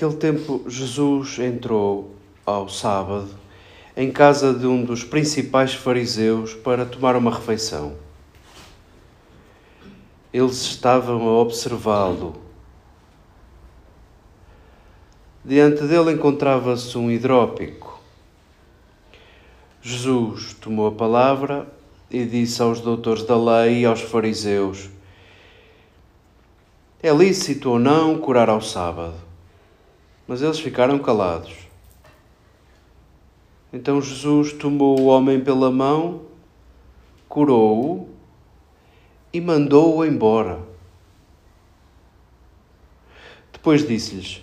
Naquele tempo, Jesus entrou ao sábado em casa de um dos principais fariseus para tomar uma refeição. Eles estavam a observá-lo. Diante dele encontrava-se um hidrópico. Jesus tomou a palavra e disse aos doutores da lei e aos fariseus: É lícito ou não curar ao sábado? Mas eles ficaram calados. Então Jesus tomou o homem pela mão, curou-o e mandou-o embora. Depois disse-lhes: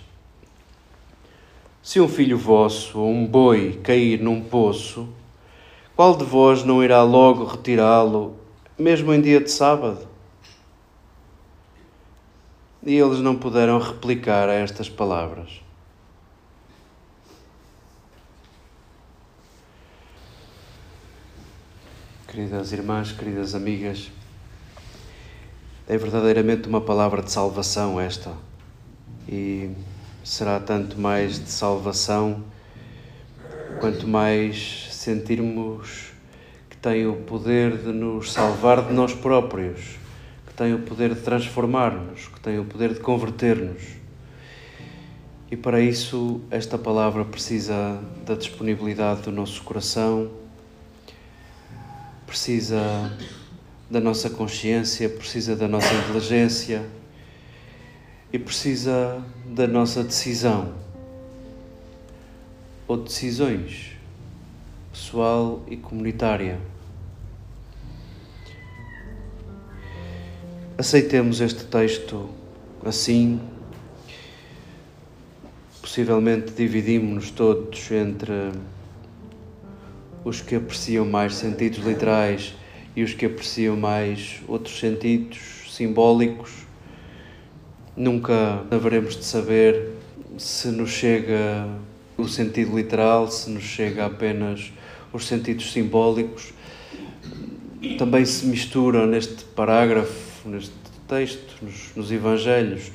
Se um filho vosso ou um boi cair num poço, qual de vós não irá logo retirá-lo, mesmo em dia de sábado? E eles não puderam replicar a estas palavras. Queridas irmãs, queridas amigas, é verdadeiramente uma palavra de salvação esta, e será tanto mais de salvação quanto mais sentirmos que tem o poder de nos salvar de nós próprios, que tem o poder de transformar-nos, que tem o poder de converter-nos. E para isso, esta palavra precisa da disponibilidade do nosso coração precisa da nossa consciência, precisa da nossa inteligência e precisa da nossa decisão ou decisões pessoal e comunitária. Aceitemos este texto assim. Possivelmente dividimos-nos todos entre os que apreciam mais sentidos literais e os que apreciam mais outros sentidos simbólicos. Nunca haveremos de saber se nos chega o sentido literal, se nos chega apenas os sentidos simbólicos. Também se misturam neste parágrafo, neste texto, nos, nos Evangelhos,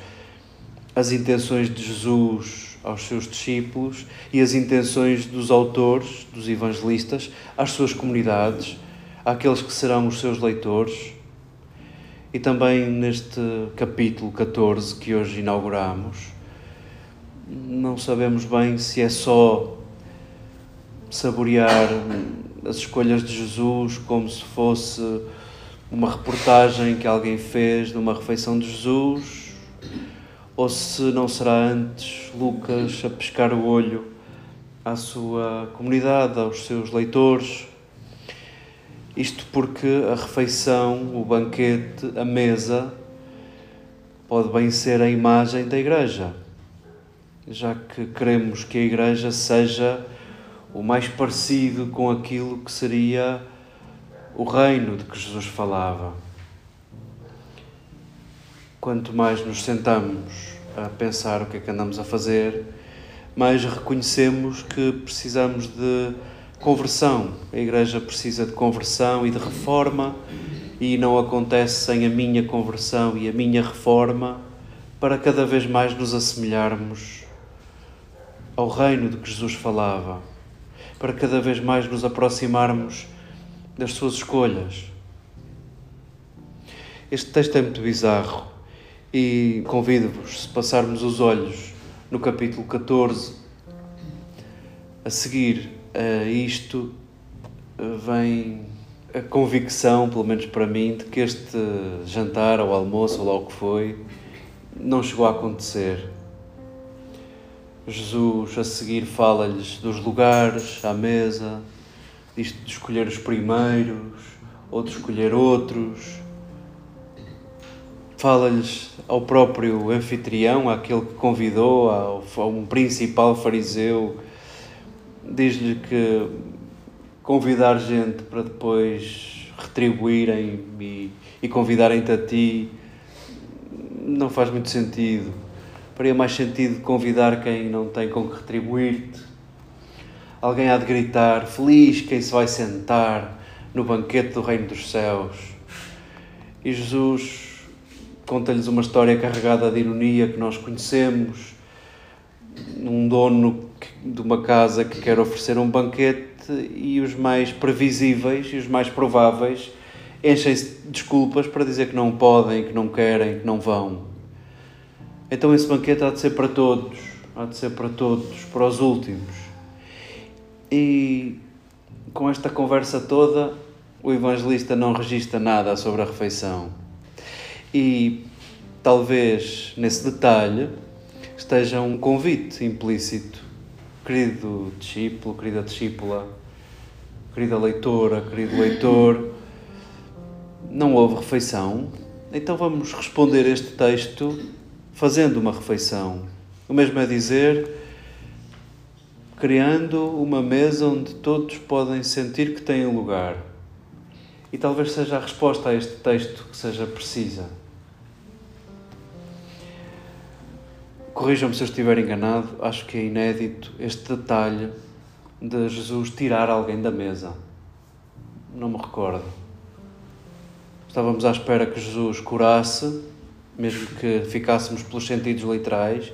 as intenções de Jesus aos seus discípulos e as intenções dos autores, dos evangelistas, às suas comunidades, àqueles que serão os seus leitores. E também neste capítulo 14 que hoje inauguramos, não sabemos bem se é só saborear as escolhas de Jesus como se fosse uma reportagem que alguém fez de uma refeição de Jesus ou se não será antes Lucas a pescar o olho à sua comunidade, aos seus leitores. Isto porque a refeição, o banquete, a mesa, pode bem ser a imagem da Igreja, já que queremos que a Igreja seja o mais parecido com aquilo que seria o reino de que Jesus falava. Quanto mais nos sentamos a pensar o que é que andamos a fazer, mais reconhecemos que precisamos de conversão. A Igreja precisa de conversão e de reforma, e não acontece sem a minha conversão e a minha reforma, para cada vez mais nos assemelharmos ao reino de que Jesus falava, para cada vez mais nos aproximarmos das suas escolhas. Este texto é muito bizarro e convido-vos, se passarmos os olhos no capítulo 14, a seguir a isto vem a convicção, pelo menos para mim, de que este jantar ou almoço ou lá o que foi, não chegou a acontecer. Jesus a seguir fala-lhes dos lugares à mesa, isto de escolher os primeiros ou de escolher outros. Fala-lhes ao próprio anfitrião, àquele que convidou, ao, a um principal fariseu, diz-lhe que convidar gente para depois retribuírem e, e convidarem-te a ti não faz muito sentido. Faria mais sentido convidar quem não tem com que retribuir-te. Alguém há de gritar: Feliz quem se vai sentar no banquete do Reino dos Céus. E Jesus conta-lhes uma história carregada de ironia que nós conhecemos. Um dono de uma casa que quer oferecer um banquete e os mais previsíveis e os mais prováveis enchem-se de desculpas para dizer que não podem, que não querem, que não vão. Então esse banquete há de ser para todos, há de ser para todos, para os últimos. E com esta conversa toda, o evangelista não registra nada sobre a refeição. E talvez nesse detalhe esteja um convite implícito. Querido discípulo, querida discípula, querida leitora, querido leitor, não houve refeição, então vamos responder este texto fazendo uma refeição. O mesmo é dizer, criando uma mesa onde todos podem sentir que têm lugar. E talvez seja a resposta a este texto que seja precisa. Corrijam-me se eu estiver enganado, acho que é inédito este detalhe de Jesus tirar alguém da mesa. Não me recordo. Estávamos à espera que Jesus curasse, mesmo que ficássemos pelos sentidos literais,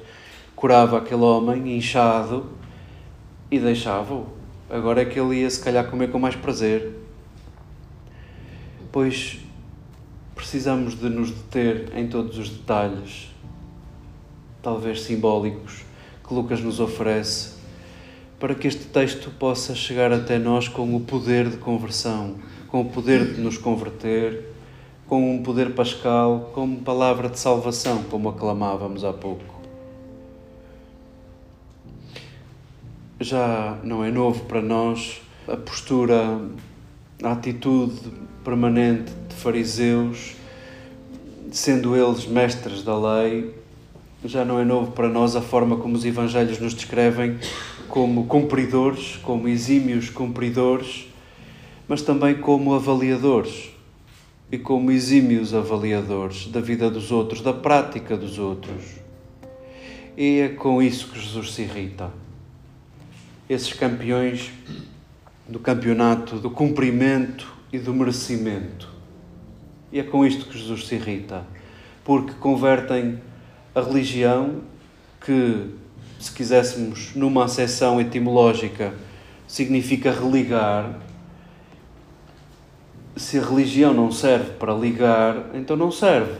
curava aquele homem inchado e deixava-o. Agora é que ele ia se calhar comer com mais prazer. Pois precisamos de nos deter em todos os detalhes, talvez simbólicos, que Lucas nos oferece para que este texto possa chegar até nós com o poder de conversão, com o poder de nos converter, com um poder pascal, como palavra de salvação, como aclamávamos há pouco. Já não é novo para nós a postura, a atitude permanente de fariseus, sendo eles mestres da lei, já não é novo para nós a forma como os evangelhos nos descrevem como cumpridores, como exímios cumpridores, mas também como avaliadores e como exímios avaliadores da vida dos outros, da prática dos outros. E é com isso que Jesus se irrita. Esses campeões do campeonato do cumprimento e do merecimento. E é com isto que Jesus se irrita, porque convertem a religião que se quiséssemos numa acessão etimológica, significa religar. Se a religião não serve para ligar, então não serve.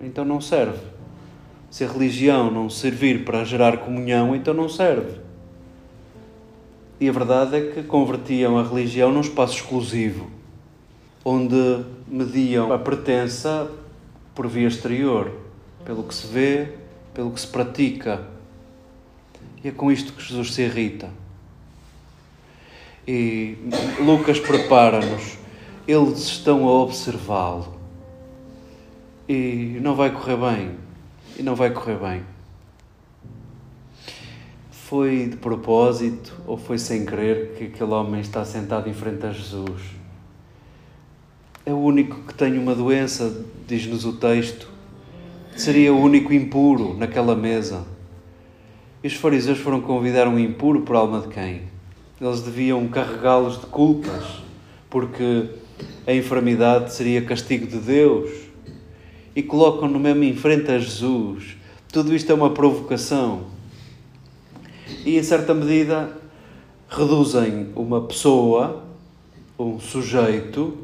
Então não serve. Se a religião não servir para gerar comunhão, então não serve. E a verdade é que convertiam a religião num espaço exclusivo, onde mediam a pertença por via exterior, pelo que se vê, pelo que se pratica e é com isto que Jesus se irrita. E Lucas prepara-nos eles estão a observá-lo. E não vai correr bem. E não vai correr bem. Foi de propósito ou foi sem querer que aquele homem está sentado em frente a Jesus? É o único que tem uma doença, diz-nos o texto. Seria o único impuro naquela mesa. E os fariseus foram convidar um impuro por alma de quem? Eles deviam carregá-los de culpas, porque a enfermidade seria castigo de Deus. E colocam-no mesmo em frente a Jesus. Tudo isto é uma provocação e, em certa medida, reduzem uma pessoa, um sujeito,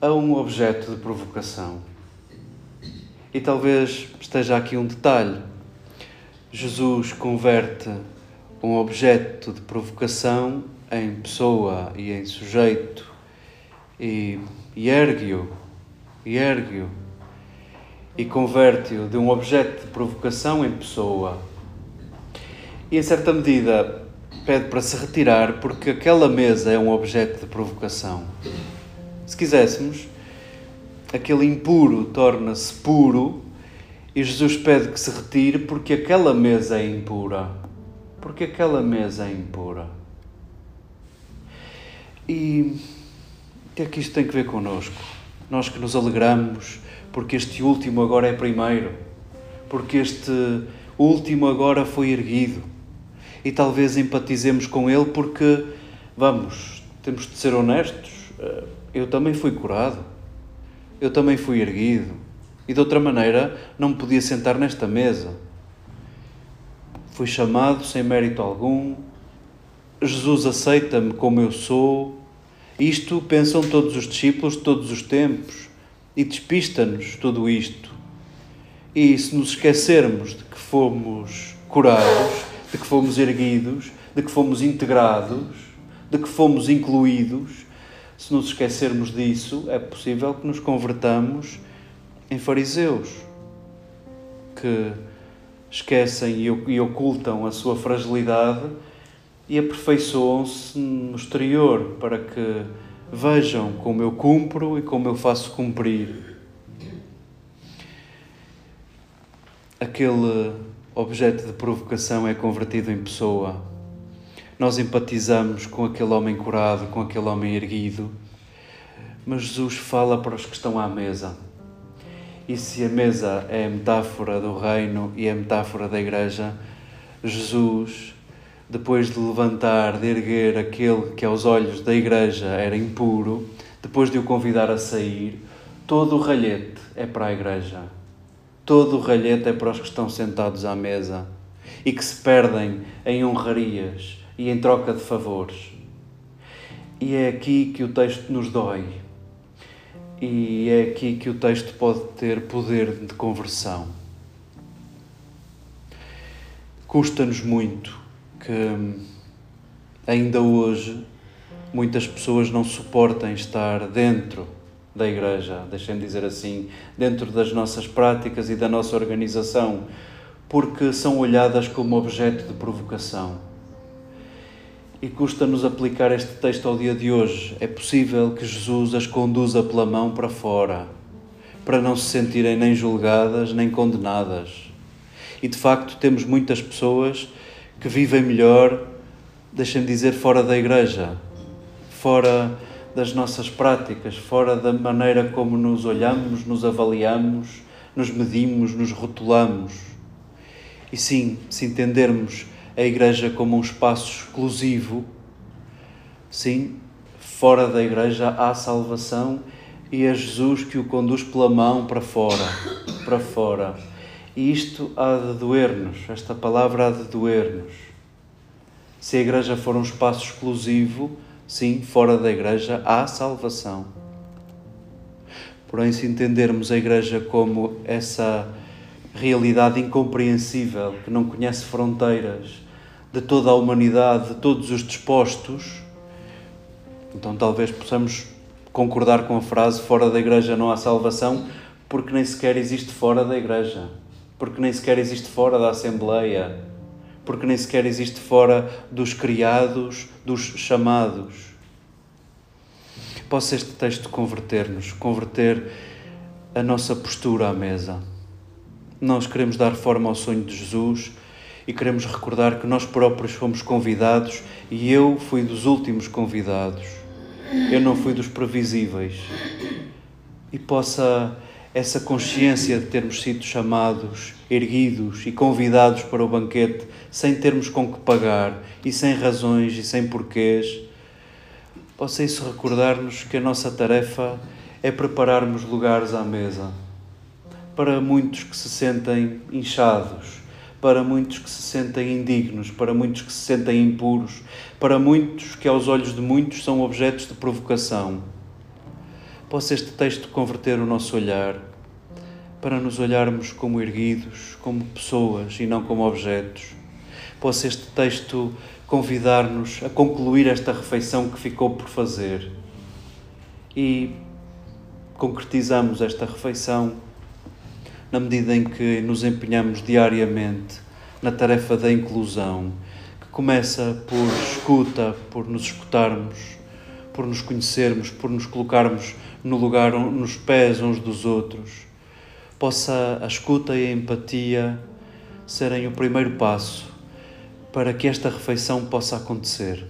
a um objeto de provocação. E talvez esteja aqui um detalhe. Jesus converte um objeto de provocação em pessoa e em sujeito e, ergue-o, e ergue-o, e converte-o de um objeto de provocação em pessoa e, em certa medida, pede para se retirar porque aquela mesa é um objeto de provocação. Se quiséssemos, aquele impuro torna-se puro e Jesus pede que se retire porque aquela mesa é impura. Porque aquela mesa é impura. E o que é que isto tem que ver connosco? Nós que nos alegramos porque este último agora é primeiro, porque este último agora foi erguido e talvez empatizemos com ele porque, vamos, temos de ser honestos, eh, eu também fui curado, eu também fui erguido e de outra maneira não me podia sentar nesta mesa. Fui chamado sem mérito algum, Jesus aceita-me como eu sou. Isto pensam todos os discípulos de todos os tempos e despista-nos tudo isto. E se nos esquecermos de que fomos curados, de que fomos erguidos, de que fomos integrados, de que fomos incluídos. Se nos esquecermos disso, é possível que nos convertamos em fariseus que esquecem e ocultam a sua fragilidade e aperfeiçoam-se no exterior para que vejam como eu cumpro e como eu faço cumprir. Aquele objeto de provocação é convertido em pessoa. Nós empatizamos com aquele homem curado, com aquele homem erguido, mas Jesus fala para os que estão à mesa. E se a mesa é a metáfora do reino e a metáfora da igreja, Jesus, depois de levantar, de erguer aquele que aos olhos da igreja era impuro, depois de o convidar a sair, todo o ralhete é para a igreja Todo o ralhete é para os que estão sentados à mesa e que se perdem em honrarias e em troca de favores. E é aqui que o texto nos dói. E é aqui que o texto pode ter poder de conversão. Custa-nos muito que ainda hoje muitas pessoas não suportem estar dentro da Igreja, deixem-me dizer assim, dentro das nossas práticas e da nossa organização, porque são olhadas como objeto de provocação. E custa-nos aplicar este texto ao dia de hoje. É possível que Jesus as conduza pela mão para fora, para não se sentirem nem julgadas nem condenadas. E de facto, temos muitas pessoas que vivem melhor, deixem-me dizer, fora da igreja, fora das nossas práticas, fora da maneira como nos olhamos, nos avaliamos, nos medimos, nos rotulamos. E sim, se entendermos a Igreja como um espaço exclusivo, sim, fora da Igreja há salvação e é Jesus que o conduz pela mão para fora, para fora. E isto há de doer-nos, esta palavra há de doer-nos. Se a Igreja for um espaço exclusivo, Sim, fora da Igreja há salvação. Porém, se entendermos a Igreja como essa realidade incompreensível, que não conhece fronteiras, de toda a humanidade, de todos os dispostos, então talvez possamos concordar com a frase: fora da Igreja não há salvação, porque nem sequer existe fora da Igreja, porque nem sequer existe fora da Assembleia porque nem sequer existe fora dos criados, dos chamados. Possa este texto converter-nos, converter a nossa postura à mesa. Nós queremos dar forma ao sonho de Jesus e queremos recordar que nós próprios fomos convidados e eu fui dos últimos convidados. Eu não fui dos previsíveis. E possa essa consciência de termos sido chamados, erguidos e convidados para o banquete sem termos com que pagar e sem razões e sem porquês, possa isso recordar-nos que a nossa tarefa é prepararmos lugares à mesa para muitos que se sentem inchados, para muitos que se sentem indignos, para muitos que se sentem impuros, para muitos que, aos olhos de muitos, são objetos de provocação possa este texto converter o nosso olhar para nos olharmos como erguidos, como pessoas e não como objetos. Possa este texto convidar-nos a concluir esta refeição que ficou por fazer. E concretizamos esta refeição na medida em que nos empenhamos diariamente na tarefa da inclusão, que começa por escuta, por nos escutarmos, por nos conhecermos, por nos colocarmos no lugar, nos pés uns dos outros, possa a escuta e a empatia serem o primeiro passo para que esta refeição possa acontecer.